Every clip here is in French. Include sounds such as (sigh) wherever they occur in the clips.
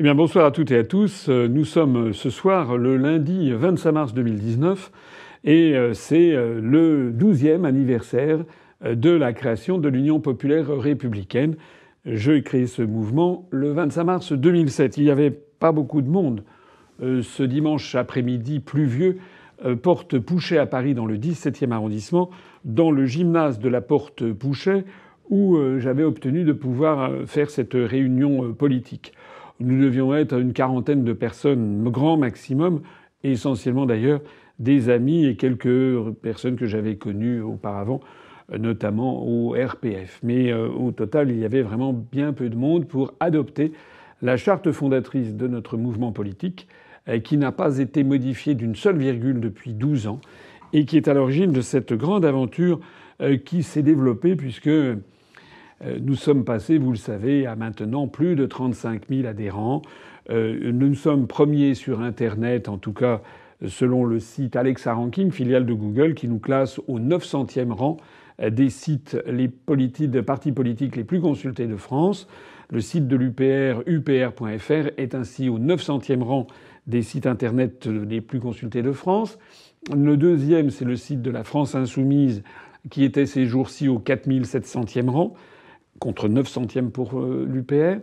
Eh bien, bonsoir à toutes et à tous. Nous sommes ce soir le lundi 25 mars 2019 et euh, c'est euh, le 12e anniversaire euh, de la création de l'Union populaire républicaine. J'ai créé ce mouvement le 25 mars 2007. Il n'y avait pas beaucoup de monde ce dimanche après-midi pluvieux, porte Pouchet à Paris dans le 17e arrondissement, dans le gymnase de la porte Pouchet, où j'avais obtenu de pouvoir faire cette réunion politique. Nous devions être une quarantaine de personnes, grand maximum, et essentiellement d'ailleurs des amis et quelques personnes que j'avais connues auparavant, notamment au RPF. Mais euh, au total, il y avait vraiment bien peu de monde pour adopter la charte fondatrice de notre mouvement politique, euh, qui n'a pas été modifiée d'une seule virgule depuis 12 ans, et qui est à l'origine de cette grande aventure euh, qui s'est développée puisque euh, nous sommes passés, vous le savez, à maintenant plus de 35 000 adhérents. Euh, nous sommes premiers sur Internet, en tout cas selon le site Alexa Ranking, filiale de Google, qui nous classe au 900e rang des sites les partis politiques les plus consultés de France. Le site de l'UPR, upr.fr, est ainsi au 900e rang des sites Internet les plus consultés de France. Le deuxième, c'est le site de la France Insoumise, qui était ces jours-ci au 4700e rang contre 9 centièmes pour euh, l'UPR.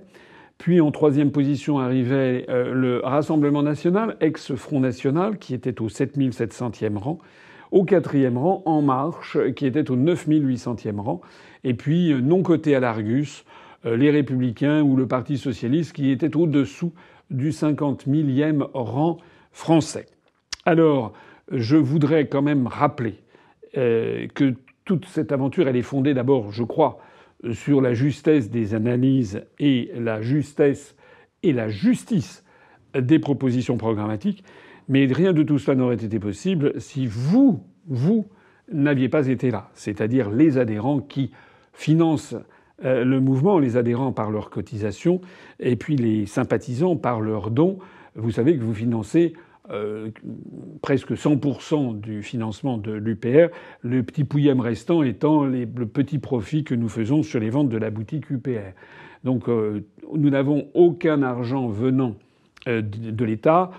Puis en troisième position arrivait euh, le Rassemblement national, ex-Front national, qui était au 7700e rang. Au quatrième rang, En Marche, qui était au 9800e rang. Et puis, euh, non coté à l'Argus, les Républicains ou le Parti socialiste, qui était au-dessous du 50 millième rang français. Alors, je voudrais quand même rappeler que toute cette aventure, elle est fondée d'abord, je crois, sur la justesse des analyses et la justesse et la justice des propositions programmatiques, mais rien de tout cela n'aurait été possible si vous, vous, n'aviez pas été là, c'est-à-dire les adhérents qui financent euh, le mouvement, les adhérents par leurs cotisations, et puis les sympathisants par leurs dons. Vous savez que vous financez euh, presque 100% du financement de l'UPR, le petit pouillème restant étant le petit profit que nous faisons sur les ventes de la boutique UPR. Donc euh, nous n'avons aucun argent venant euh, de l'État.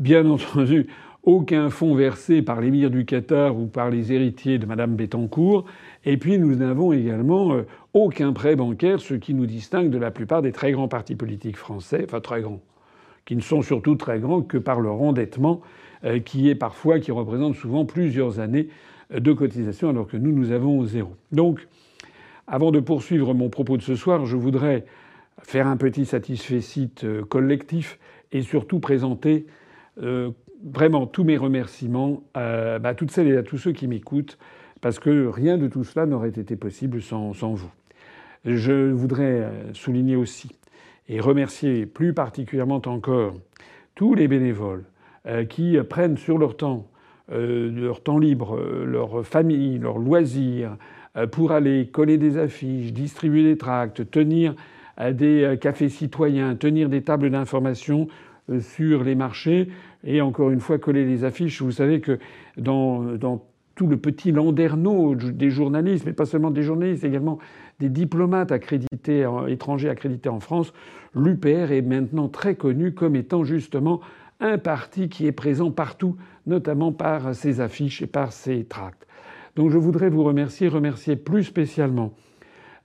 Bien entendu, aucun fonds versé par l'émir du Qatar ou par les héritiers de Madame Bettencourt. Et puis nous n'avons également aucun prêt bancaire, ce qui nous distingue de la plupart des très grands partis politiques français, enfin très grands qui ne sont surtout très grands que par leur endettement, euh, qui est parfois, qui représente souvent plusieurs années euh, de cotisation, alors que nous, nous avons zéro. Donc, avant de poursuivre mon propos de ce soir, je voudrais faire un petit satisfait-site euh, collectif et surtout présenter vraiment tous mes remerciements à bah, toutes celles et à tous ceux qui m'écoutent, parce que rien de tout cela n'aurait été possible sans vous. Je voudrais souligner aussi et remercier plus particulièrement encore tous les bénévoles euh, qui prennent sur leur temps, euh, leur temps libre, euh, leur famille, leurs loisirs, pour aller coller des affiches, distribuer des tracts, tenir des cafés citoyens, tenir des tables d'information sur les marchés et encore une fois coller les affiches. Vous savez que dans, dans tout le petit landerneau des journalistes, mais pas seulement des journalistes, également des diplomates accrédités, étrangers accrédités en France, l'UPR est maintenant très connu comme étant justement un parti qui est présent partout, notamment par ses affiches et par ses tracts. Donc je voudrais vous remercier, remercier plus spécialement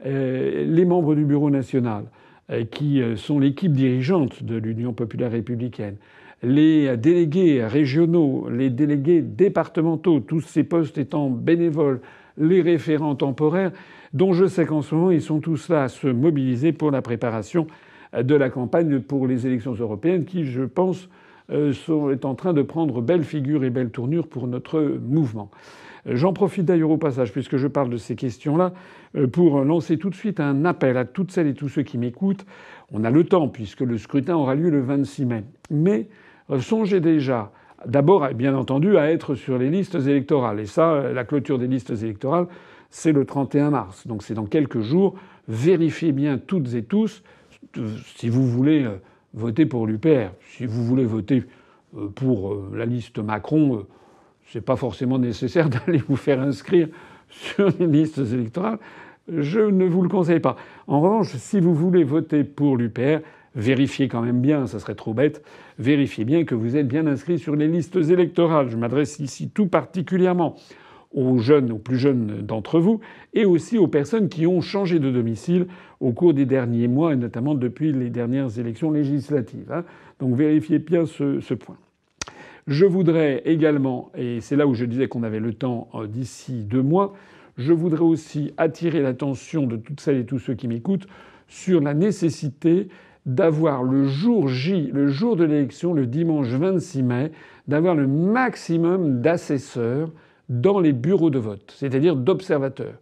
euh, les membres du Bureau national, euh, qui euh, sont l'équipe dirigeante de l'Union populaire républicaine, les délégués régionaux, les délégués départementaux, tous ces postes étant bénévoles, les référents temporaires, dont je sais qu'en ce moment ils sont tous là à se mobiliser pour la préparation de la campagne pour les élections européennes qui, je pense, euh, sont, est en train de prendre belle figure et belle tournure pour notre mouvement. J'en profite d'ailleurs au passage, puisque je parle de ces questions-là, euh, pour lancer tout de suite un appel à toutes celles et tous ceux qui m'écoutent. On a le temps, puisque le scrutin aura lieu le 26 mai. Mais euh, songez déjà, d'abord, bien entendu, à être sur les listes électorales. Et ça, la clôture des listes électorales, c'est le 31 mars. Donc c'est dans quelques jours. Vérifiez bien toutes et tous si vous voulez euh, voter pour l'UPR, si vous voulez voter euh, pour euh, la liste Macron, c'est pas forcément nécessaire (laughs) d'aller vous faire inscrire sur les listes électorales. Je ne vous le conseille pas. En revanche, si vous voulez voter pour l'UPR, vérifiez quand même bien, ça serait trop bête, vérifiez bien que vous êtes bien inscrit sur les listes électorales. Je m'adresse ici tout particulièrement aux jeunes, aux plus jeunes d'entre vous, et aussi aux personnes qui ont changé de domicile au cours des derniers mois, et notamment depuis les dernières élections législatives. Hein. Donc vérifiez bien ce, ce point. Je voudrais également, et c'est là où je disais qu'on avait le temps euh, d'ici deux mois, je voudrais aussi attirer l'attention de toutes celles et tous ceux qui m'écoutent sur la nécessité d'avoir le jour J, le jour de l'élection, le dimanche 26 mai, d'avoir le maximum d'assesseurs dans les bureaux de vote, c'est-à-dire d'observateurs.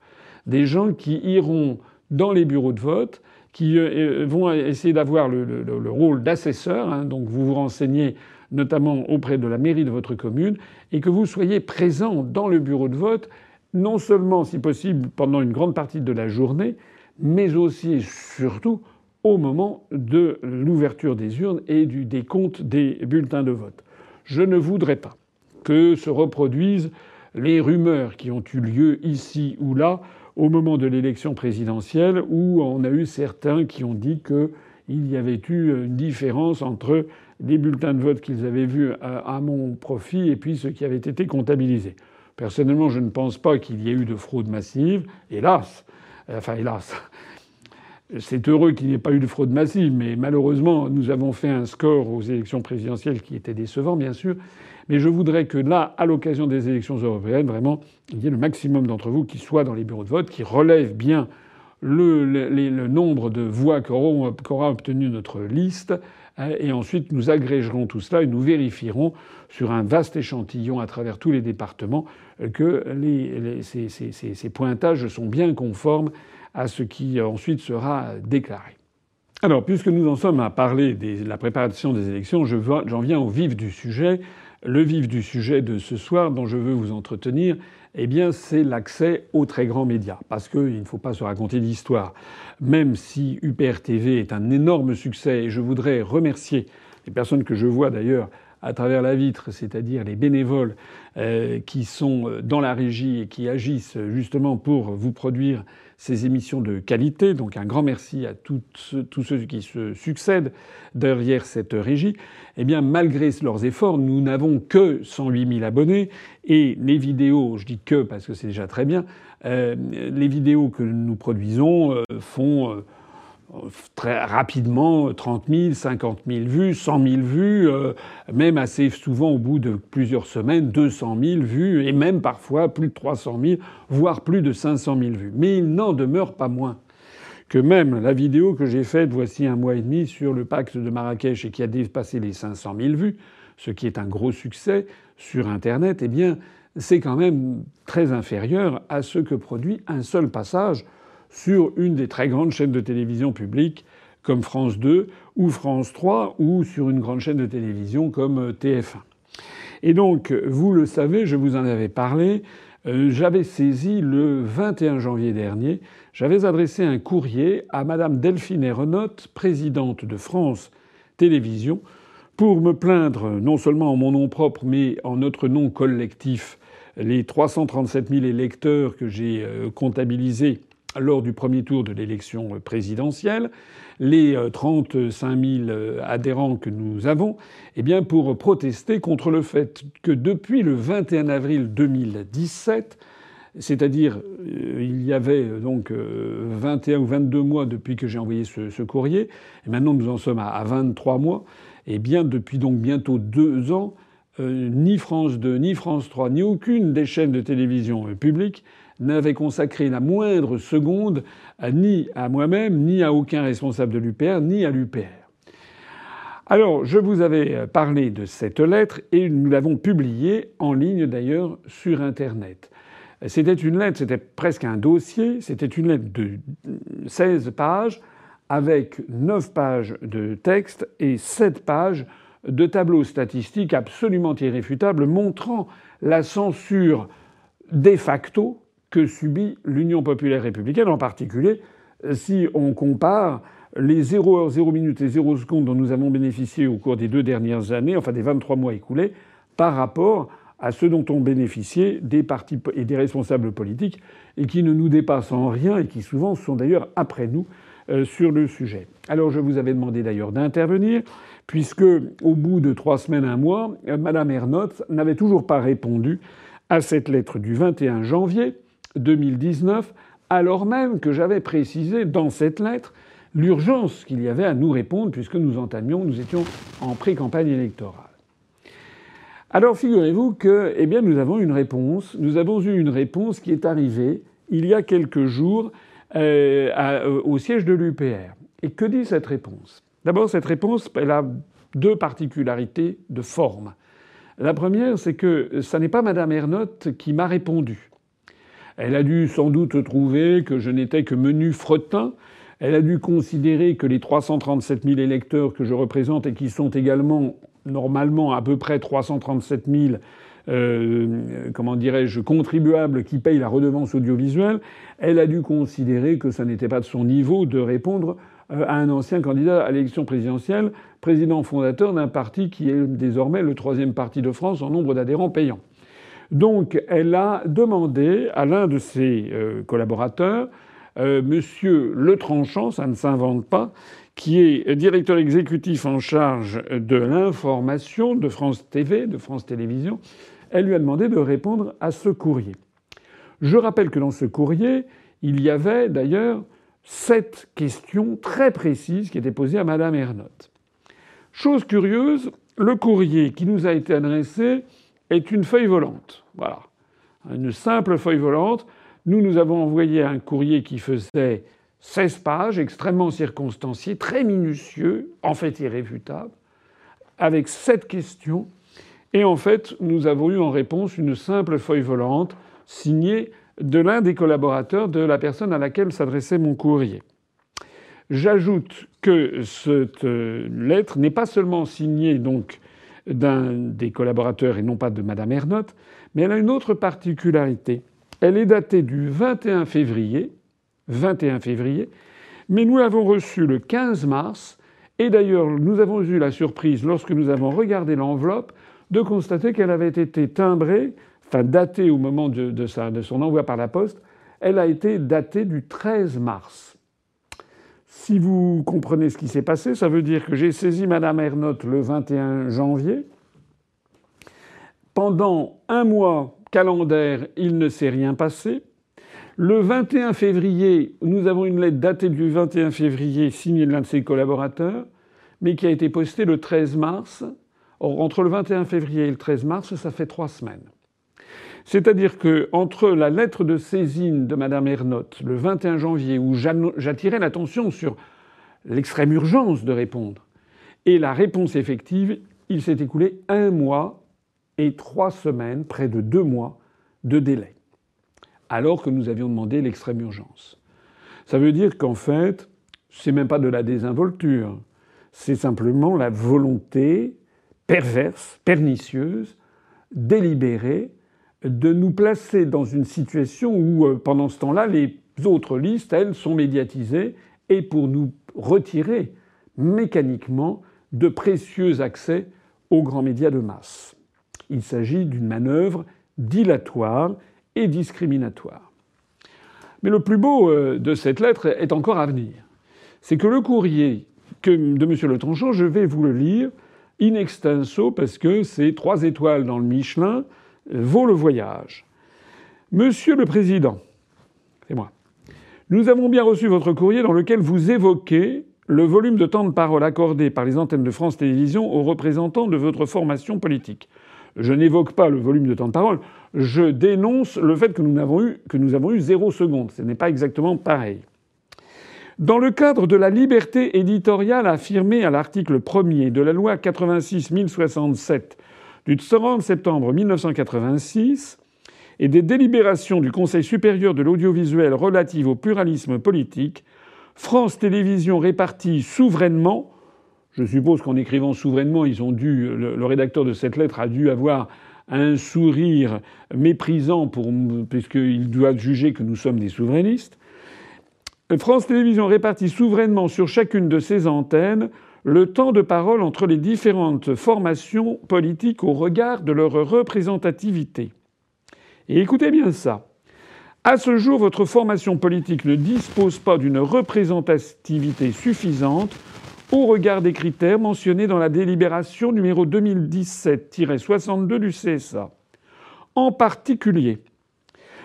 Des gens qui iront dans les bureaux de vote, qui euh, vont essayer d'avoir le, rôle d'assesseur, hein, donc vous vous renseignez notamment auprès de la mairie de votre commune, et que vous soyez présent dans le bureau de vote, non seulement si possible pendant une grande partie de la journée, mais aussi et surtout au moment de l'ouverture des urnes et du décompte des bulletins de vote. Je ne voudrais pas que se reproduisent les rumeurs qui ont eu lieu ici ou là au moment de l'élection présidentielle où on a eu certains qui ont dit qu'il y avait eu une différence entre les bulletins de vote qu'ils avaient vus à mon profit et puis ceux qui avaient été comptabilisés. Personnellement, je ne pense pas qu'il y ait eu de fraude massive, hélas. Enfin, hélas. C'est heureux qu'il n'y ait pas eu de fraude massive, mais malheureusement, nous avons fait un score aux élections présidentielles qui était décevant, bien sûr. Mais je voudrais que là, à l'occasion des élections européennes, vraiment, il y ait le maximum d'entre vous qui soient dans les bureaux de vote, qui relèvent bien le, nombre de voix qu'aura obtenu notre liste, hein, et ensuite nous agrégerons tout cela et nous vérifierons sur un vaste échantillon à travers tous les départements que ces, ces, ces pointages sont bien conformes à ce qui ensuite sera déclaré. Alors, puisque nous en sommes à parler de la préparation des élections, j'en viens au vif du sujet. Le vif du sujet de ce soir dont je veux vous entretenir, eh bien, c'est l'accès aux très grands médias. Parce qu'il ne faut pas se raconter d'histoire. Même si UPR TV est un énorme succès, et je voudrais remercier les personnes que je vois d'ailleurs à travers la vitre, c'est-à-dire les bénévoles euh, qui sont euh, dans la régie et qui agissent justement pour vous produire ces émissions de qualité. Donc un grand merci à tous ceux qui se succèdent derrière cette régie. Eh bien, malgré leurs efforts, nous n'avons que 108 000 abonnés et les vidéos, je dis que parce que c'est déjà très bien, euh, les vidéos que nous produisons euh, font euh, très rapidement 30 000, 50 000 vues, 100 000 vues, euh, même assez souvent au bout de plusieurs semaines, 200 000 vues, et même parfois plus de 300 000, voire plus de 500 000 vues. Mais il n'en demeure pas moins que même la vidéo que j'ai faite voici un mois et demi sur le pacte de Marrakech et qui a dépassé les 500 000 vues, ce qui est un gros succès sur Internet, eh bien, c'est quand même très inférieur à ce que produit un seul passage sur une des très grandes chaînes de télévision publiques comme France 2 ou France 3 ou sur une grande chaîne de télévision comme euh, TF1. Et donc, vous le savez, je vous en avais parlé, euh, j'avais saisi le 21 janvier dernier, j'avais adressé un courrier à Madame Delphine Ernotte, présidente de France Télévisions, pour me plaindre non seulement en mon nom propre, mais en notre nom collectif, les 337 000 électeurs que j'ai euh, comptabilisés lors du premier tour de l'élection présidentielle, les 35 euh, 000 euh, adhérents que nous avons, eh bien pour protester contre le fait que depuis le 21 avril 2017, c'est-à-dire euh, il y avait donc 21 ou 22 mois depuis que j'ai envoyé ce, courrier, et maintenant nous en sommes à 23 mois, et eh bien depuis donc bientôt deux ans, ni France 2, ni France 3, ni aucune des chaînes de télévision publiques n'avait consacré la moindre seconde ni à moi-même, ni à aucun responsable de l'UPR, ni à l'UPR. Alors, je vous avais parlé de cette lettre et nous l'avons publiée en ligne d'ailleurs sur Internet. C'était une lettre, c'était presque un dossier, c'était une lettre de 16 pages avec 9 pages de texte et 7 pages de tableaux statistiques absolument irréfutables montrant la censure de facto que subit l'Union populaire républicaine, en particulier si on compare les 0 heures, 0 minutes et 0 secondes dont nous avons bénéficié au cours des deux dernières années, enfin des 23 mois écoulés, par rapport à ceux dont ont bénéficié des partis et des responsables politiques et qui ne nous dépassent en rien et qui souvent sont d'ailleurs après nous euh, sur le sujet. Alors je vous avais demandé d'ailleurs d'intervenir, puisque au bout de trois semaines, un mois, euh, Madame Ernotte n'avait toujours pas répondu à cette lettre du 21 janvier 2019, alors même que j'avais précisé dans cette lettre l'urgence qu'il y avait à nous répondre, puisque nous entamions, nous étions en pré-campagne électorale. Alors figurez-vous que, eh nous avons une réponse. Nous avons eu une réponse qui est arrivée il y a quelques jours euh, euh, au siège de l'UPR. Et que dit cette réponse? D'abord, cette réponse, elle a deux particularités de forme. La première, c'est que ce n'est pas Madame Ernotte qui m'a répondu. Elle a dû sans doute trouver que je n'étais que menu fretin. Elle a dû considérer que les 337 000 électeurs que je représente et qui sont également normalement à peu près 337 000 euh, comment dirais-je, contribuables qui payent la redevance audiovisuelle, elle a dû considérer que ça n'était pas de son niveau de répondre euh, à un ancien candidat à l'élection présidentielle, président fondateur d'un parti qui est désormais le troisième parti de France en nombre d'adhérents payants. Donc elle a demandé à l'un de ses euh, collaborateurs, euh, Monsieur Le Tranchant, ça ne s'invente pas, qui est directeur exécutif en charge de l'information de France TV, de France Télévisions, elle lui a demandé de répondre à ce courrier. Je rappelle que dans ce courrier, il y avait d'ailleurs sept questions très précises qui étaient posées à Madame Ernotte. Chose curieuse, le courrier qui nous a été adressé est une feuille volante. Voilà. Une simple feuille volante. Nous, nous avons envoyé un courrier qui faisait 16 pages, extrêmement circonstancié, très minutieux, en fait irréfutable, avec sept questions. Et en fait, nous avons eu en réponse une simple feuille volante signée de l'un des collaborateurs de la personne à laquelle s'adressait mon courrier. J'ajoute que cette lettre n'est pas seulement signée donc d'un des collaborateurs et non pas de Madame Ernotte, mais elle a une autre particularité. Elle est datée du 21 février, 21 février, mais nous l'avons reçue le 15 mars, et d'ailleurs nous avons eu la surprise, lorsque nous avons regardé l'enveloppe, de constater qu'elle avait été timbrée enfin datée au moment de, de, son envoi par la poste, elle a été datée du 13 mars. Si vous comprenez ce qui s'est passé, ça veut dire que j'ai saisi Madame Ernotte le 21 janvier. Pendant un mois calendaire, il ne s'est rien passé. Le 21 février, nous avons une lettre datée du 21 février signée de l'un de ses collaborateurs, mais qui a été postée le 13 mars. Or, entre le 21 février et le 13 mars, ça fait trois semaines. C'est-à-dire que entre la lettre de saisine de Madame Ernotte le 21 janvier, où j'attirais l'attention sur l'extrême urgence de répondre, et la réponse effective, il s'est écoulé un mois et trois semaines, près de deux mois de délai, alors que nous avions demandé l'extrême urgence. Ça veut dire qu'en fait, c'est même pas de la désinvolture, c'est simplement la volonté perverse, pernicieuse, délibérée de nous placer dans une situation où, euh, pendant ce temps-là, les autres listes, elles, sont médiatisées et pour nous retirer mécaniquement de précieux accès aux grands médias de masse. Il s'agit d'une manœuvre dilatoire et discriminatoire. Mais le plus beau euh, de cette lettre est encore à venir. C'est que le courrier de M. Le Tranchant, je vais vous le lire in extenso parce que c'est trois étoiles dans le Michelin, vaut le voyage. Monsieur le Président, c'est moi. Nous avons bien reçu votre courrier dans lequel vous évoquez le volume de temps de parole accordé par les antennes de France Télévisions aux représentants de votre formation politique. Je n'évoque pas le volume de temps de parole, je dénonce le fait que nous avons eu, que nous avons eu zéro seconde. Ce n'est pas exactement pareil. Dans le cadre de la liberté éditoriale affirmée à l'article 1er de la loi 86 1067 du 30 septembre 1986 et des délibérations du Conseil supérieur de l'audiovisuel relatives au pluralisme politique, France Télévisions répartit souverainement je suppose qu'en écrivant souverainement, le, rédacteur de cette lettre a dû avoir un sourire méprisant puisqu'il doit juger que nous sommes des souverainistes. France Télévisions répartit souverainement sur chacune de ses antennes le temps de parole entre les différentes formations politiques au regard de leur représentativité. Et écoutez bien ça. À ce jour, votre formation politique ne dispose pas d'une représentativité suffisante au regard des critères mentionnés dans la délibération numéro 2017-62 du CSA. En particulier,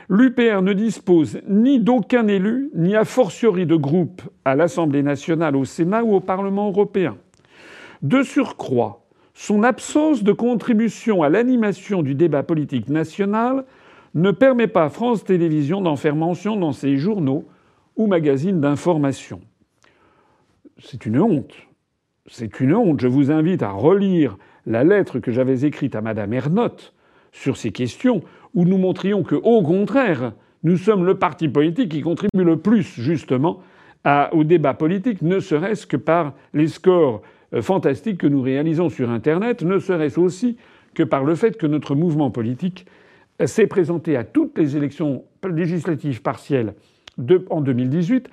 l'UPR ne dispose ni d'aucun élu, ni a fortiori de groupe à l'Assemblée nationale, au Sénat ou au Parlement européen. De surcroît, son absence de contribution à l'animation du débat politique national ne permet pas à France Télévisions d'en faire mention dans ses journaux ou magazines d'information. C'est une honte. C'est une honte. Je vous invite à relire la lettre que j'avais écrite à Madame Ernotte sur ces questions, où nous montrions que, au contraire, nous sommes le parti politique qui contribue le plus, justement, au débat politique, ne serait-ce que par les scores euh, fantastiques que nous réalisons sur Internet, ne serait-ce aussi que par le fait que notre mouvement politique s'est présenté à toutes les élections législatives partielles en 2018,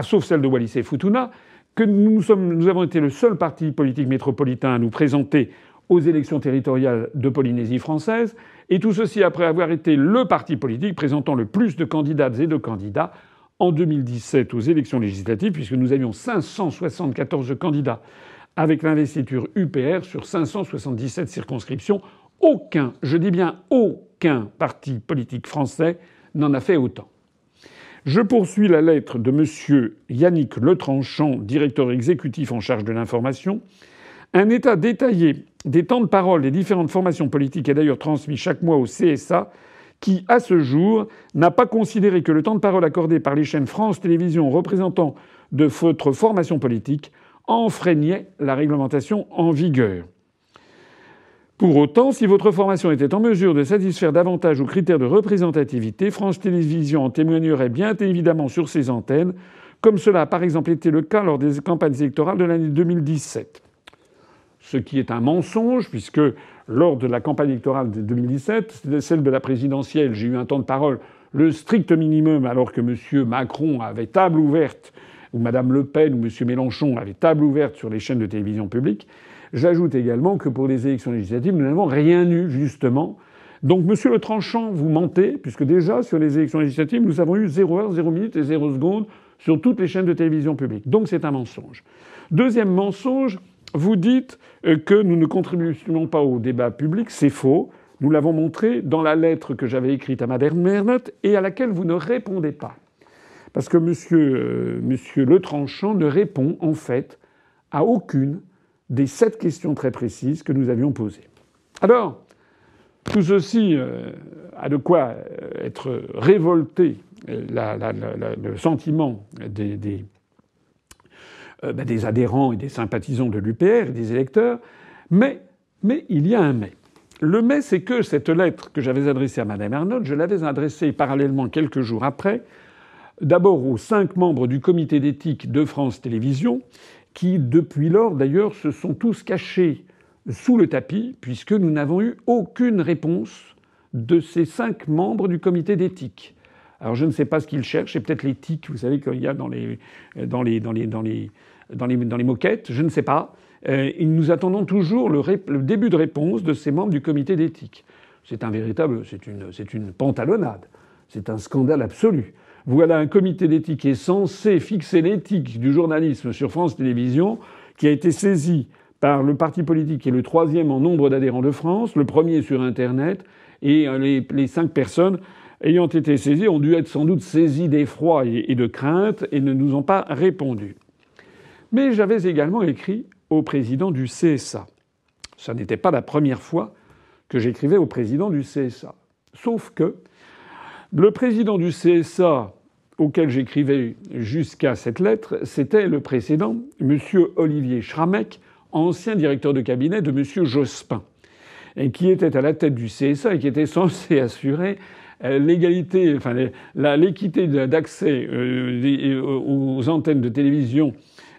sauf celle de Wallis et Futuna, que nous avons été le seul parti politique métropolitain à nous présenter aux élections territoriales de Polynésie française, et tout ceci après avoir été le parti politique présentant le plus de candidates et de candidats en 2017 aux élections législatives, puisque nous avions 574 candidats avec l'investiture UPR sur 577 circonscriptions. Aucun, je dis bien aucun parti politique français n'en a fait autant. Je poursuis la lettre de M. Yannick Letranchant, directeur exécutif en charge de l'information. Un état détaillé des temps de parole des différentes formations politiques est d'ailleurs transmis chaque mois au CSA, qui, à ce jour, n'a pas considéré que le temps de parole accordé par les chaînes France Télévisions aux représentants de votre formation politique enfreignait la réglementation en vigueur. Pour autant, si votre formation était en mesure de satisfaire davantage aux critères de représentativité, France Télévisions en témoignerait bien évidemment sur ses antennes, comme cela a par exemple été le cas lors des campagnes électorales de l'année 2017. Ce qui est un mensonge, puisque lors de la campagne électorale de 2017, celle de la présidentielle, j'ai eu un temps de parole le strict minimum, alors que M. Macron avait table ouverte, ou Mme Le Pen ou M. Mélenchon avaient table ouverte sur les chaînes de télévision publiques. J'ajoute également que pour les élections législatives, nous n'avons rien eu, justement. Donc, monsieur le tranchant, vous mentez, puisque déjà, sur les élections législatives, nous avons eu 0 heure, 0 minute et 0 seconde sur toutes les chaînes de télévision publiques. Donc, c'est un mensonge. Deuxième mensonge, vous dites euh, que nous ne contribuons pas au débat public. C'est faux. Nous l'avons montré dans la lettre que j'avais écrite à Madame Mernotte et à laquelle vous ne répondez pas. Parce que monsieur, euh, Le Tranchant ne répond en fait à aucune des sept questions très précises que nous avions posées. Alors, tout ceci euh, a de quoi être révolté, le sentiment des, euh, ben, des, adhérents et des sympathisants de l'UPR et des électeurs, mais, mais il y a un mais. Le mais, c'est que cette lettre que j'avais adressée à Mme Arnaud, je l'avais adressée parallèlement quelques jours après, d'abord aux cinq membres du comité d'éthique de France Télévisions, qui, depuis lors d'ailleurs, se sont tous cachés sous le tapis, puisque nous n'avons eu aucune réponse de ces cinq membres du comité d'éthique. Alors je ne sais pas ce qu'ils cherchent, c'est peut-être l'éthique, vous savez qu'il y a dans les, dans les, dans les, dans les, dans les, moquettes, je ne sais pas. Euh, nous attendons toujours le, début de réponse de ces membres du comité d'éthique. C'est un véritable, c'est une, c'est une pantalonnade, c'est un scandale absolu. Voilà un comité d'éthique qui est censé fixer l'éthique du journalisme sur France Télévisions, qui a été saisi par le parti politique qui est le troisième en nombre d'adhérents de France, le premier sur Internet, et euh, les, cinq personnes ayant été saisies ont dû être sans doute saisies d'effroi et de crainte et ne nous ont pas répondu. Mais j'avais également écrit au président du CSA. Ce n'était pas la première fois que j'écrivais au président du CSA. Sauf que le président du CSA auquel j'écrivais jusqu'à cette lettre, c'était le précédent, M. Olivier Schramek, ancien directeur de cabinet de M. Jospin, et qui était à la tête du CSA et qui était censé assurer euh, l'égalité, enfin l'équité d'accès euh, aux antennes de télévision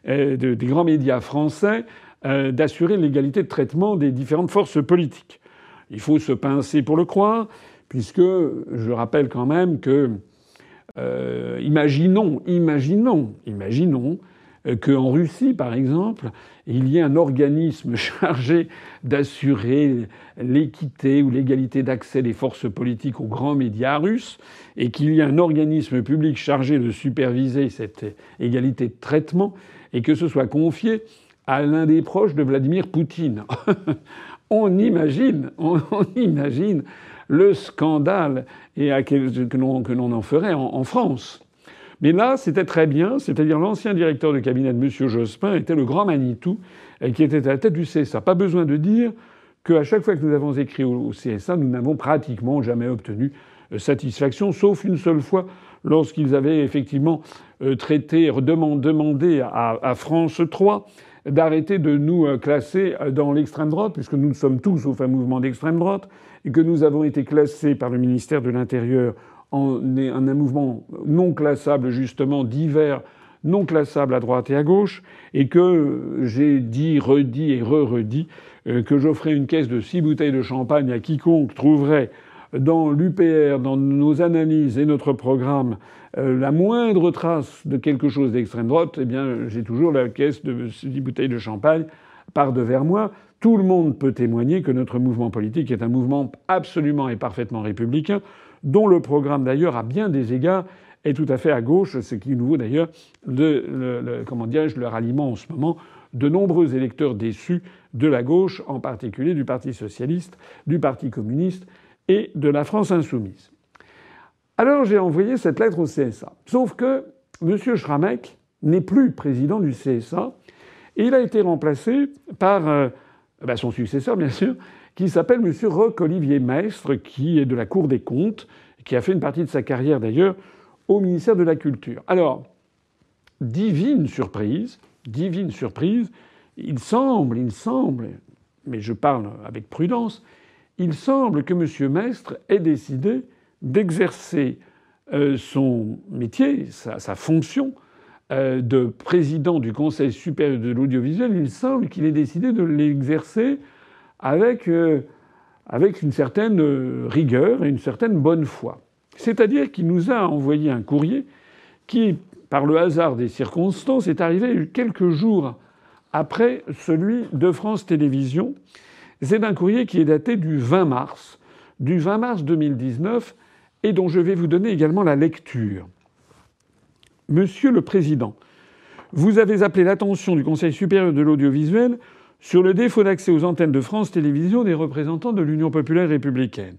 euh, des grands médias français, d'assurer l'égalité de traitement des différentes forces politiques. Il faut se pincer pour le croire puisque je rappelle quand même que, euh, imaginons, imaginons, imaginons euh, qu'en Russie, par exemple, il y ait un organisme (laughs) chargé d'assurer l'équité ou l'égalité d'accès des forces politiques aux grands médias russes, et qu'il y ait un organisme public chargé de superviser cette égalité de traitement, et que ce soit confié à l'un des proches de Vladimir Poutine. (laughs) on imagine, (laughs) on, imagine le scandale et que l'on en ferait en France. Mais là, c'était très bien, c'est-à-dire l'ancien directeur de cabinet de M. Jospin était le grand Manitou qui était à la tête du CSA. Pas besoin de dire qu'à chaque fois que nous avons écrit au CSA, nous n'avons pratiquement jamais obtenu euh, satisfaction, sauf une seule fois lorsqu'ils avaient effectivement euh, traité, demandé à France 3 d'arrêter de nous euh, classer dans l'extrême droite, puisque nous sommes tous sauf un mouvement d'extrême droite, et que nous avons été classés par le ministère de l'Intérieur en, un mouvement non classable, justement, divers, non classable à droite et à gauche, et que j'ai dit, redit et re-redit euh, que j'offrais une caisse de six bouteilles de champagne à quiconque trouverait dans l'UPR, dans nos analyses et notre programme, euh, la moindre trace de quelque chose d'extrême droite, eh bien, j'ai toujours la caisse de six bouteilles de champagne par devers moi. Tout le monde peut témoigner que notre mouvement politique est un mouvement absolument et parfaitement républicain dont le programme d'ailleurs à bien des égards est tout à fait à gauche, ce qui nous vaut d'ailleurs de, le, comment dirais-je, le ralliement en ce moment de nombreux électeurs déçus de la gauche, en particulier du Parti socialiste, du Parti communiste et de la France insoumise. Alors j'ai envoyé cette lettre au CSA. Sauf que M. Schramek n'est plus président du CSA et il a été remplacé par euh, ben, son successeur, bien sûr, qui s'appelle M. Roch-Olivier Maistre, qui est de la Cour des comptes, qui a fait une partie de sa carrière d'ailleurs au ministère de la Culture. Alors, divine surprise, divine surprise, il semble, il semble, mais je parle avec prudence, il semble que M. Maistre ait décidé d'exercer euh, son métier, sa, fonction euh, de président du Conseil supérieur de l'audiovisuel, il semble qu'il ait décidé de l'exercer avec, euh, avec une certaine euh, rigueur et une certaine bonne foi. C'est-à-dire qu'il nous a envoyé un courrier qui, par le hasard des circonstances, est arrivé quelques jours après celui de France Télévisions. C'est un courrier qui est daté du 20 mars, du 20 mars 2019, et dont je vais vous donner également la lecture. Monsieur le Président, vous avez appelé l'attention du Conseil supérieur de l'audiovisuel sur le défaut d'accès aux antennes de France Télévisions des représentants de l'Union populaire républicaine.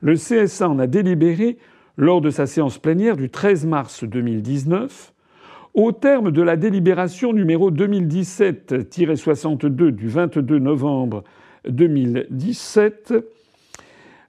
Le CSA en a délibéré lors de sa séance plénière du 13 mars 2019. Au terme de la délibération numéro 2017-62 du 22 novembre 2017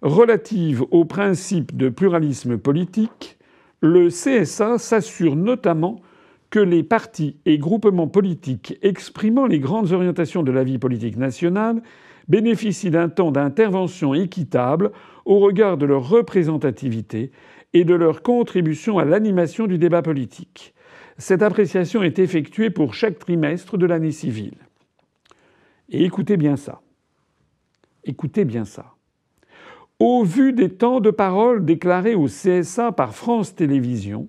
relative au principe de pluralisme politique, le CSA s'assure notamment que les partis et groupements politiques exprimant les grandes orientations de la vie politique nationale bénéficient d'un temps d'intervention équitable au regard de leur représentativité et de leur contribution à l'animation du débat politique. Cette appréciation est effectuée pour chaque trimestre de l'année civile. Et écoutez bien ça. Écoutez bien ça. Au vu des temps de parole déclarés au CSA par France Télévisions,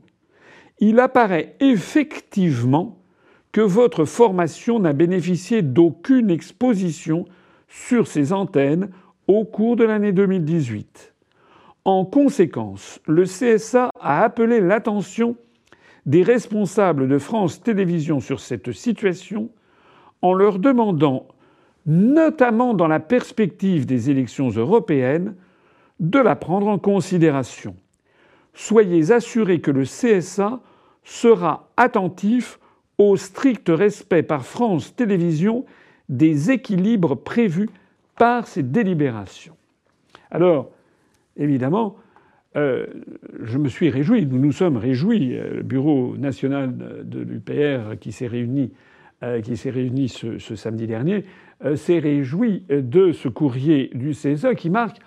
il apparaît effectivement que votre formation n'a bénéficié d'aucune exposition sur ces antennes au cours de l'année 2018. En conséquence, le CSA a appelé l'attention des responsables de France Télévisions sur cette situation en leur demandant, notamment dans la perspective des élections européennes, de la prendre en considération. Soyez assurés que le CSA sera attentif au strict respect par France Télévisions des équilibres prévus par ces délibérations. Alors, évidemment, euh, je me suis réjoui, nous nous sommes réjouis, euh, le Bureau national de l'UPR qui s'est réuni, euh, qui s'est réuni ce, samedi dernier, s'est réjoui de ce courrier du CSA qui marque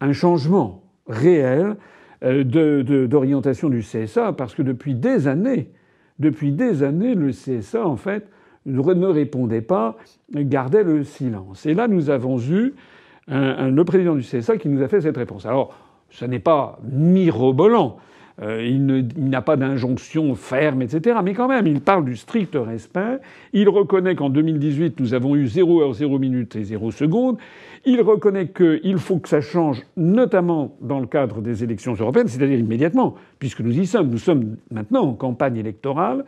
un changement réel d'orientation du CSA, parce que depuis des années, depuis des années, le CSA, en fait, ne répondait pas, gardait le silence. Et là, nous avons eu le président du CSA qui nous a fait cette réponse. Alors, ce n'est pas mirobolant, Euh, il n'a pas d'injonction ferme, etc. Mais quand même, il parle du strict respect. Il reconnaît qu'en 2018, nous avons eu 0 heure, 0 minute et 0 seconde. Il reconnaît qu'il faut que ça change, notamment dans le cadre des élections européennes, c'est-à-dire immédiatement, puisque nous y sommes. Nous sommes maintenant en campagne électorale.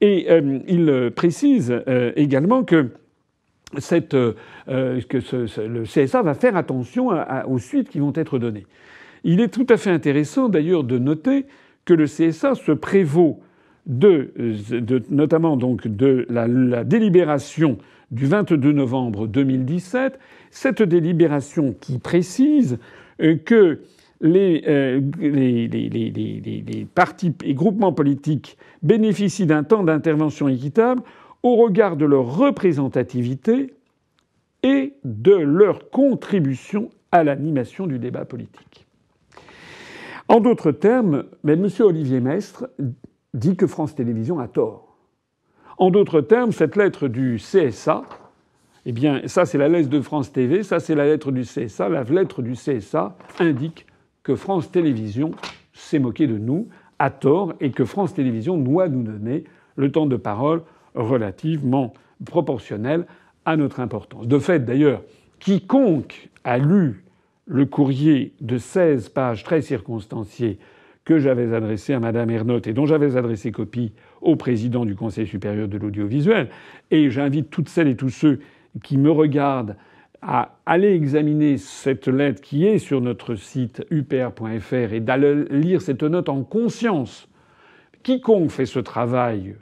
Et euh, il précise euh, également que euh, le CSA va faire attention aux suites qui vont être données. Il est tout à fait intéressant d'ailleurs de noter que le CSA se prévaut de, de notamment donc de la, délibération du 22 novembre 2017, cette délibération qui précise que euh, les, les, les, partis et groupements politiques bénéficient d'un temps d'intervention équitable au regard de leur représentativité et de leur contribution à l'animation du débat politique. En d'autres termes, M. Olivier Mestre dit que France Télévisions a tort. En d'autres termes, cette lettre du CSA, eh bien, ça c'est la lettre de France TV, ça c'est la lettre du CSA, la lettre du CSA indique que France Télévisions s'est moqué de nous à tort et que France Télévisions doit nous donner le temps de parole relativement proportionnel à notre importance. De fait, d'ailleurs, quiconque a lu le courrier de 16 pages très circonstancié que j'avais adressé à Madame Ernotte et dont j'avais adressé copie au président du Conseil supérieur de l'audiovisuel, et j'invite toutes celles et tous ceux qui me regardent à aller examiner cette lettre qui est sur notre site upr.fr et d'aller lire cette note en conscience. Quiconque fait ce travail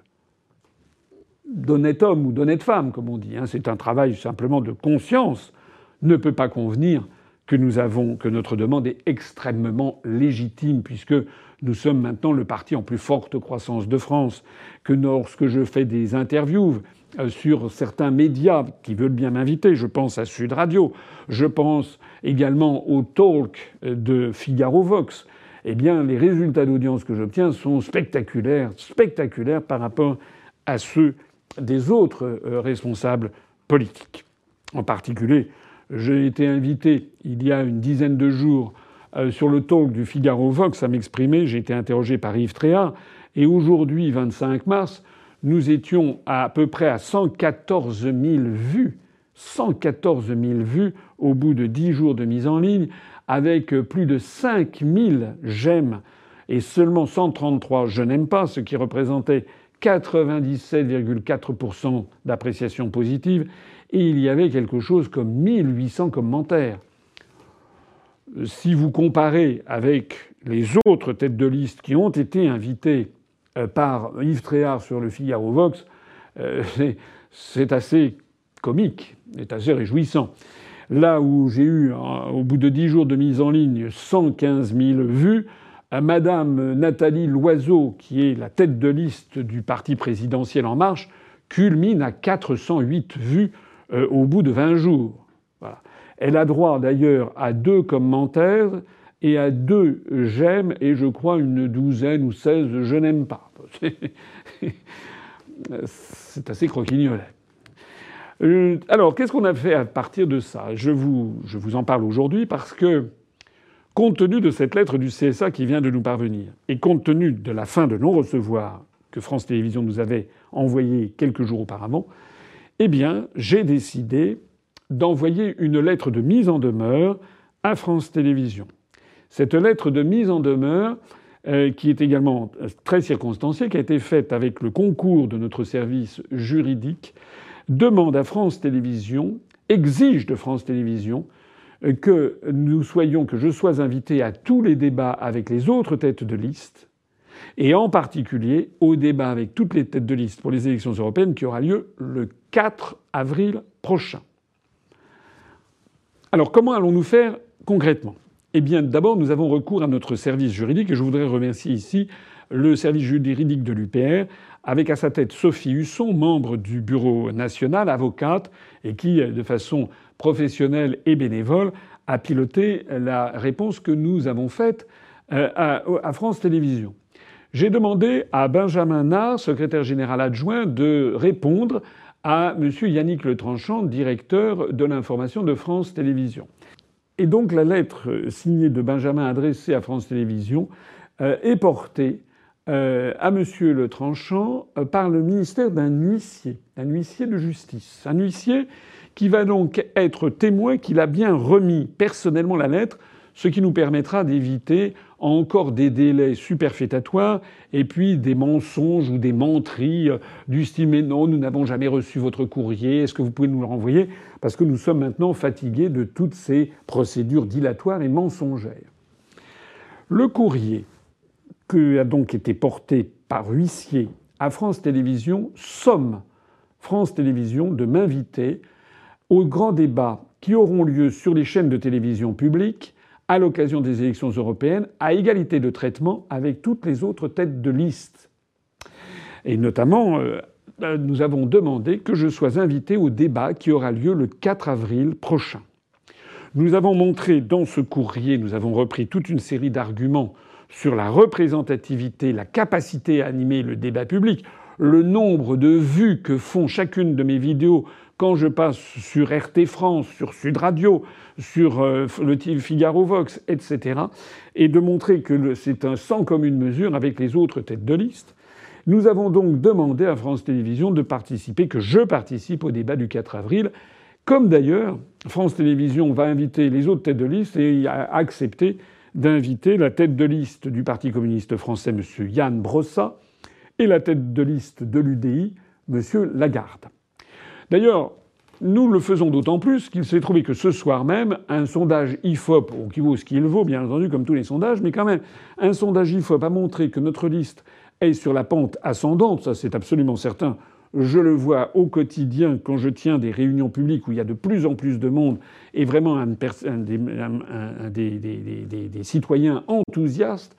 d'honnête homme ou d'honnête femme, comme on dit, hein, c'est un travail simplement de conscience, ne peut pas convenir que nous avons, que notre demande est extrêmement légitime, puisque nous sommes maintenant le parti en plus forte croissance de France, que lorsque je fais des interviews, euh, sur certains médias qui veulent bien m'inviter. Je pense à Sud Radio. Je pense également au talk de Figaro Vox. Eh bien, les résultats d'audience que j'obtiens sont spectaculaires, spectaculaires par rapport à ceux des autres euh, responsables politiques. En particulier, j'ai été invité il y a une dizaine de jours euh, sur le talk du Figaro Vox à m'exprimer. J'ai été interrogé par Yves Tréhard. Et aujourd'hui, 25 mars, nous étions à, peu près à 114 000 vues, 114 000 vues au bout de 10 jours de mise en ligne, avec plus de 5 000 j'aime et seulement 133 je n'aime pas, ce qui représentait 97,4% d'appréciation positive, et il y avait quelque chose comme 1800 commentaires. Si vous comparez avec les autres têtes de liste qui ont été invitées euh, par Yves Tréhard sur le Figaro Vox, euh, c'est assez comique, c'est assez réjouissant. Là où j'ai eu, au bout de dix jours de mise en ligne, 115 000 vues, Madame Nathalie Loiseau, qui est la tête de liste du parti présidentiel En Marche, culmine à 408 vues euh, au bout de 20 jours. Elle a droit d'ailleurs à deux commentaires et à deux j'aime et je crois une douzaine ou seize je n'aime pas. (laughs) C'est assez croquignolet. Euh, alors, qu'est-ce qu'on a fait à partir de ça? Je vous, je vous en parle aujourd'hui parce que, compte tenu de cette lettre du CSA qui vient de nous parvenir, et compte tenu de la fin de non-recevoir que France Télévisions nous avait envoyée quelques jours auparavant, eh bien, j'ai décidé d'envoyer une lettre de mise en demeure à France Télévisions. Cette lettre de mise en demeure, euh, qui est également très circonstanciée, qui a été faite avec le concours de notre service juridique, demande à France Télévisions, exige de France Télévisions que nous soyons, que je sois invité à tous les débats avec les autres têtes de liste, et en particulier au débat avec toutes les têtes de liste pour les élections européennes qui aura lieu le 4 avril prochain. Alors comment allons-nous faire concrètement? Eh bien, d'abord, nous avons recours à notre service juridique et je voudrais remercier ici le service juridique de l'UPR, avec à sa tête Sophie Husson, membre du bureau national, avocate, et qui, de façon professionnelle et bénévole, a piloté la réponse que nous avons faite euh, à France Télévisions. J'ai demandé à Benjamin Nard, secrétaire général adjoint, de répondre à M. Yannick Letranchant, directeur de l'information de France Télévisions. Et donc la lettre signée de Benjamin adressée à France Télévisions est porté à Monsieur le Tranchant par le ministère d'un huissier, un huissier de justice, un huissier qui va donc être témoin qu'il a bien remis personnellement la lettre, ce qui nous permettra d'éviter encore des délais superfétatoires et puis des mensonges ou des menteries euh, du style mais non, nous n'avons jamais reçu votre courrier, est-ce que vous pouvez nous le renvoyer? Parce que nous sommes maintenant fatigués de toutes ces procédures dilatoires et mensongères. Le courrier qui a donc été porté par huissier à France Télévisions somme France Télévisions de m'inviter aux grands débats qui auront lieu sur les chaînes de télévision publiques à l'occasion des élections européennes à égalité de traitement avec toutes les autres têtes de liste. Et notamment, euh, euh, nous avons demandé que je sois invité au débat qui aura lieu le 4 avril prochain. Nous avons montré dans ce courrier, nous avons repris toute une série d'arguments sur la représentativité, la capacité à animer le débat public, le nombre de vues que font chacune de mes vidéos quand je passe sur RT France, sur Sud Radio, sur euh, le Figaro Vox, etc., et de montrer que c'est un sans commune mesure avec les autres têtes de liste. Nous avons donc demandé à France Télévisions de participer, que je participe au débat du 4 avril, comme d'ailleurs France Télévisions va inviter les autres têtes de liste et a accepté d'inviter la tête de liste du Parti communiste français, M. Yann Brossa, et la tête de liste de l'UDI, M. Lagarde. D'ailleurs, nous le faisons d'autant plus qu'il s'est trouvé que ce soir même, un sondage IFOP, qui vaut ce qu'il vaut, bien entendu, comme tous les sondages, mais quand même, un sondage IFOP a montré que notre liste est sur la pente ascendante, ça c'est absolument certain. Je le vois au quotidien quand je tiens des réunions publiques où il y a de plus en plus de monde et vraiment des, des, citoyens enthousiastes.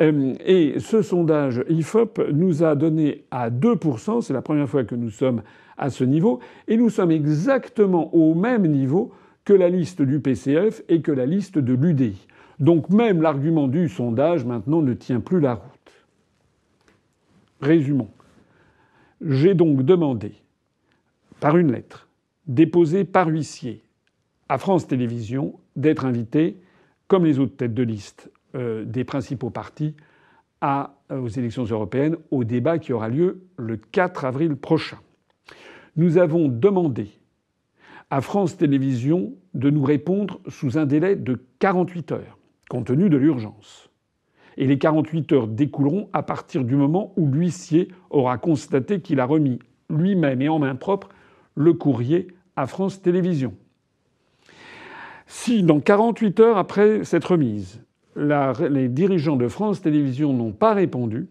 Euh, et ce sondage IFOP nous a donné à 2%, c'est la première fois que nous sommes à ce niveau, et nous sommes exactement au même niveau que la liste du PCF et que la liste de l'UDI. Donc même l'argument du sondage maintenant ne tient plus la route. Résumons. J'ai donc demandé, par une lettre, déposée par huissier à France Télévisions, d'être invité, comme les autres têtes de liste euh, des principaux partis, euh, aux élections européennes, au débat qui aura lieu le 4 avril prochain nous avons demandé à France Télévisions de nous répondre sous un délai de 48 heures, compte tenu de l'urgence. Et les 48 heures découleront à partir du moment où l'huissier aura constaté qu'il a remis lui-même et en main propre le courrier à France Télévisions. Si dans 48 heures après cette remise, les dirigeants de France Télévisions n'ont pas répondu,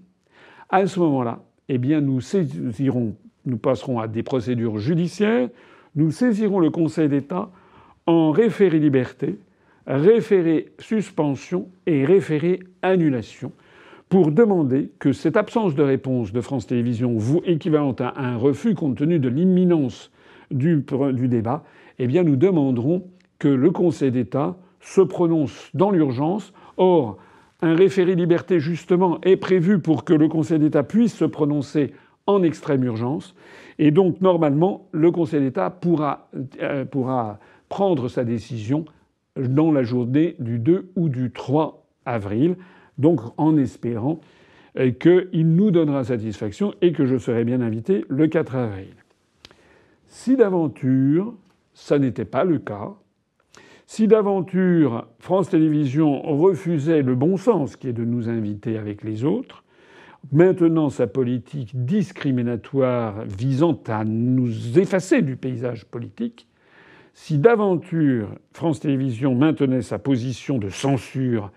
à ce moment-là, eh bien, nous saisirons nous passerons à des procédures judiciaires, nous saisirons le Conseil d'État en référé liberté, référé suspension et référé annulation pour demander que cette absence de réponse de France Télévisions, équivalente à un refus compte tenu de l'imminence du, débat, eh nous demanderons que le Conseil d'État se prononce dans l'urgence. Or, un référé liberté, justement, est prévu pour que le Conseil d'État puisse se prononcer en extrême urgence. Et donc, normalement, le Conseil d'État pourra, euh, prendre sa décision dans la journée du 2 ou du 3 avril, donc en espérant euh, qu'il nous donnera satisfaction et que je serai bien invité le 4 avril. Si d'aventure ça n'était pas le cas, si d'aventure France Télévisions refusait le bon sens qui est de nous inviter avec les autres, maintenant sa politique discriminatoire visant à nous effacer du paysage politique, si d'aventure France Télévisions maintenait sa position de censure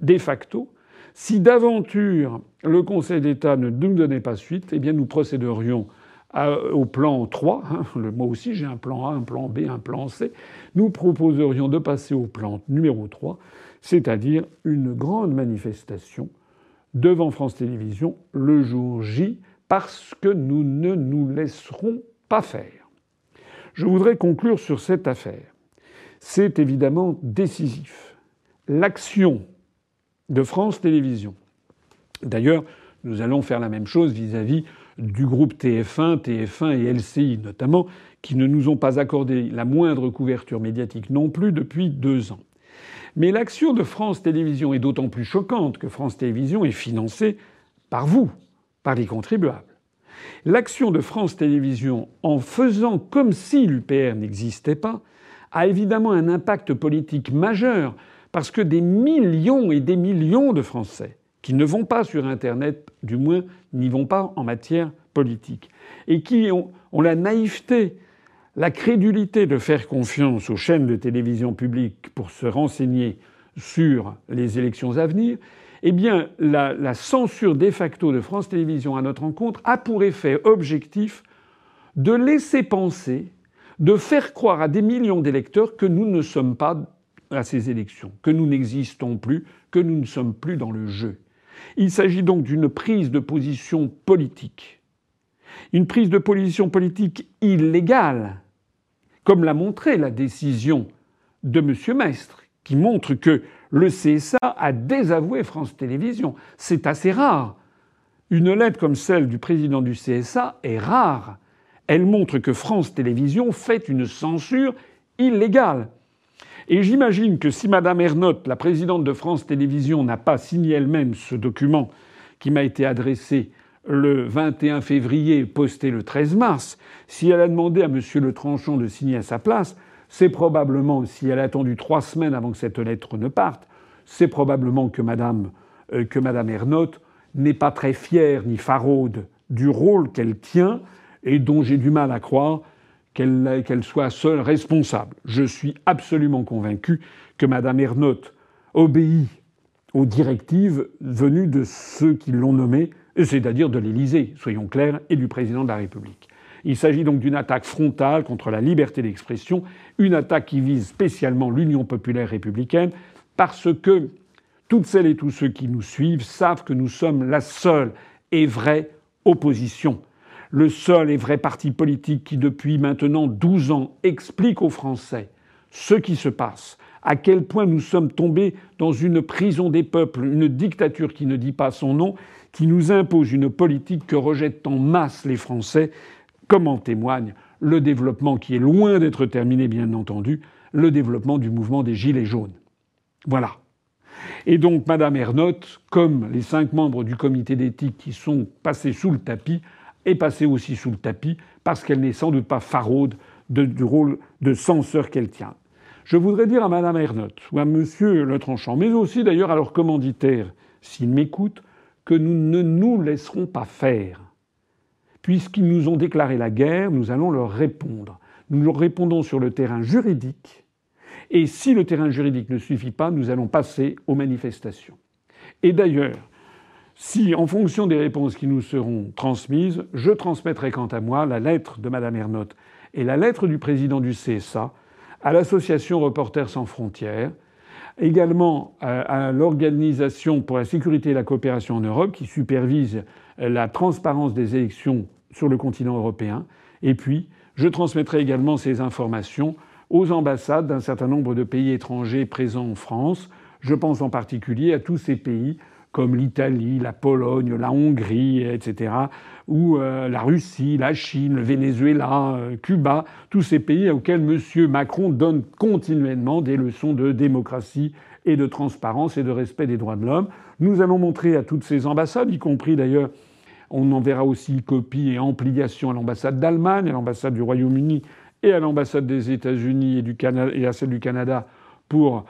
de facto, si d'aventure le Conseil d'État ne nous donnait pas suite, eh bien nous procéderions au plan 3, hein, moi aussi j'ai un plan A, un plan B, un plan C, nous proposerions de passer au plan numéro 3, c'est-à-dire une grande manifestation devant France Télévisions le jour J parce que nous ne nous laisserons pas faire. Je voudrais conclure sur cette affaire. C'est évidemment décisif. L'action de France Télévisions. D'ailleurs, nous allons faire la même chose vis-à-vis du groupe TF1, TF1 et LCI notamment, qui ne nous ont pas accordé la moindre couverture médiatique non plus depuis deux ans. Mais l'action de France Télévisions est d'autant plus choquante que France Télévisions est financée par vous, par les contribuables. L'action de France Télévisions, en faisant comme si l'UPR n'existait pas, a évidemment un impact politique majeur parce que des millions et des millions de Français qui ne vont pas sur Internet, du moins n'y vont pas en matière politique, et qui ont, la naïveté, la crédulité de faire confiance aux chaînes de télévision publiques pour se renseigner sur les élections à venir, eh bien, la, la, censure de facto de France Télévisions à notre rencontre a pour effet objectif de laisser penser, de faire croire à des millions d'électeurs que nous ne sommes pas à ces élections, que nous n'existons plus, que nous ne sommes plus dans le jeu. Il s'agit donc d'une prise de position politique. Une prise de position politique illégale, comme l'a montré la décision de M. Maistre, qui montre que le CSA a désavoué France Télévisions. C'est assez rare. Une lettre comme celle du président du CSA est rare. Elle montre que France Télévisions fait une censure illégale. Et j'imagine que si Madame Ernotte, la présidente de France Télévisions, n'a pas signé elle-même ce document qui m'a été adressé le 21 février, posté le 13 mars, si elle a demandé à Monsieur Le Tranchon de signer à sa place, c'est probablement, si elle a attendu trois semaines avant que cette lettre ne parte, c'est probablement que Madame, euh, que Madame n'est pas très fière ni faraude du rôle qu'elle tient et dont j'ai du mal à croire qu'elle soit seule responsable. Je suis absolument convaincu que Madame Ernotte obéit aux directives venues de ceux qui l'ont nommée, c'est-à-dire de l'Élysée, soyons clairs, et du président de la République. Il s'agit donc d'une attaque frontale contre la liberté d'expression, une attaque qui vise spécialement l'Union populaire républicaine, parce que toutes celles et tous ceux qui nous suivent savent que nous sommes la seule et vraie opposition. Le seul et vrai parti politique qui, depuis maintenant 12 ans, explique aux Français ce qui se passe, à quel point nous sommes tombés dans une prison des peuples, une dictature qui ne dit pas son nom, qui nous impose une politique que rejettent en masse les Français comme en témoigne le développement qui est loin d'être terminé, bien entendu, le développement du mouvement des Gilets jaunes. Voilà. Et donc, Madame Ernotte, comme les cinq membres du comité d'éthique qui sont passés sous le tapis, est passée aussi sous le tapis parce qu'elle n'est sans doute pas faraude du rôle de censeur qu'elle tient. Je voudrais dire à Madame Ernotte ou à Monsieur Le Tranchant, mais aussi d'ailleurs à leurs commanditaires, s'ils m'écoutent, que nous ne nous laisserons pas faire. Puisqu'ils nous ont déclaré la guerre, nous allons leur répondre. Nous leur répondons sur le terrain juridique, et si le terrain juridique ne suffit pas, nous allons passer aux manifestations. Et d'ailleurs, si, en fonction des réponses qui nous seront transmises, je transmettrai quant à moi la lettre de Madame Ernotte et la lettre du président du CSA à l'association Reporters sans frontières, également à l'Organisation pour la sécurité et la coopération en Europe qui supervise la transparence des élections sur le continent européen. Et puis, je transmettrai également ces informations aux ambassades d'un certain nombre de pays étrangers présents en France. Je pense en particulier à tous ces pays comme l'Italie, la Pologne, la Hongrie, etc., ou euh, la Russie, la Chine, le Venezuela, euh, Cuba, tous ces pays auxquels M. Macron donne continuellement des leçons de démocratie et de transparence et de respect des droits de l'homme. Nous allons montrer à toutes ces ambassades, y compris d'ailleurs on enverra aussi copie et ampliation à l'ambassade d'Allemagne, à l'ambassade du Royaume-Uni et à l'ambassade des États-Unis et, et à celle du Canada pour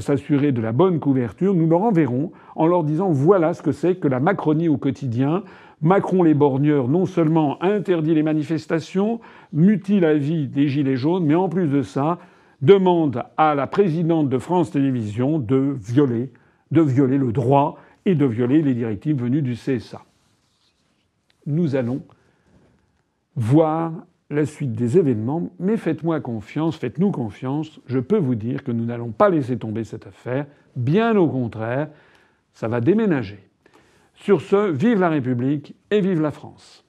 s'assurer de la bonne couverture. Nous leur enverrons en leur disant voilà ce que c'est que la Macronie au quotidien. Macron les borgneurs non seulement interdit les manifestations, mutile la vie des Gilets jaunes, mais en plus de ça, demande à la présidente de France Télévisions de violer, de violer le droit et de violer les directives venues du CSA nous allons voir la suite des événements, mais faites-moi confiance, faites-nous confiance, je peux vous dire que nous n'allons pas laisser tomber cette affaire, bien au contraire, ça va déménager. Sur ce, vive la République et vive la France.